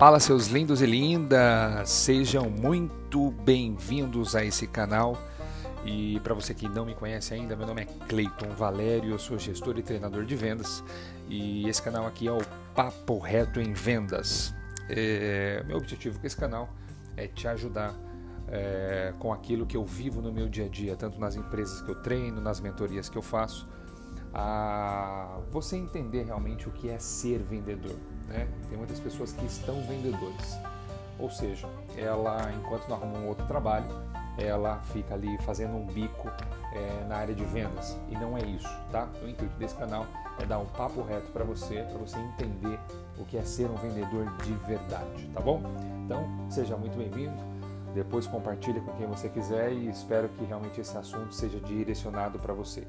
Fala, seus lindos e lindas! Sejam muito bem-vindos a esse canal. E para você que não me conhece ainda, meu nome é Cleiton Valério, eu sou gestor e treinador de vendas. E esse canal aqui é o Papo Reto em Vendas. É, meu objetivo com esse canal é te ajudar é, com aquilo que eu vivo no meu dia a dia, tanto nas empresas que eu treino, nas mentorias que eu faço, a você entender realmente o que é ser vendedor. Né? Tem muitas pessoas que estão vendedores, ou seja, ela enquanto não arruma um outro trabalho, ela fica ali fazendo um bico é, na área de vendas e não é isso, tá? O intuito desse canal é dar um papo reto para você, para você entender o que é ser um vendedor de verdade, tá bom? Então seja muito bem-vindo. Depois compartilhe com quem você quiser e espero que realmente esse assunto seja direcionado para você.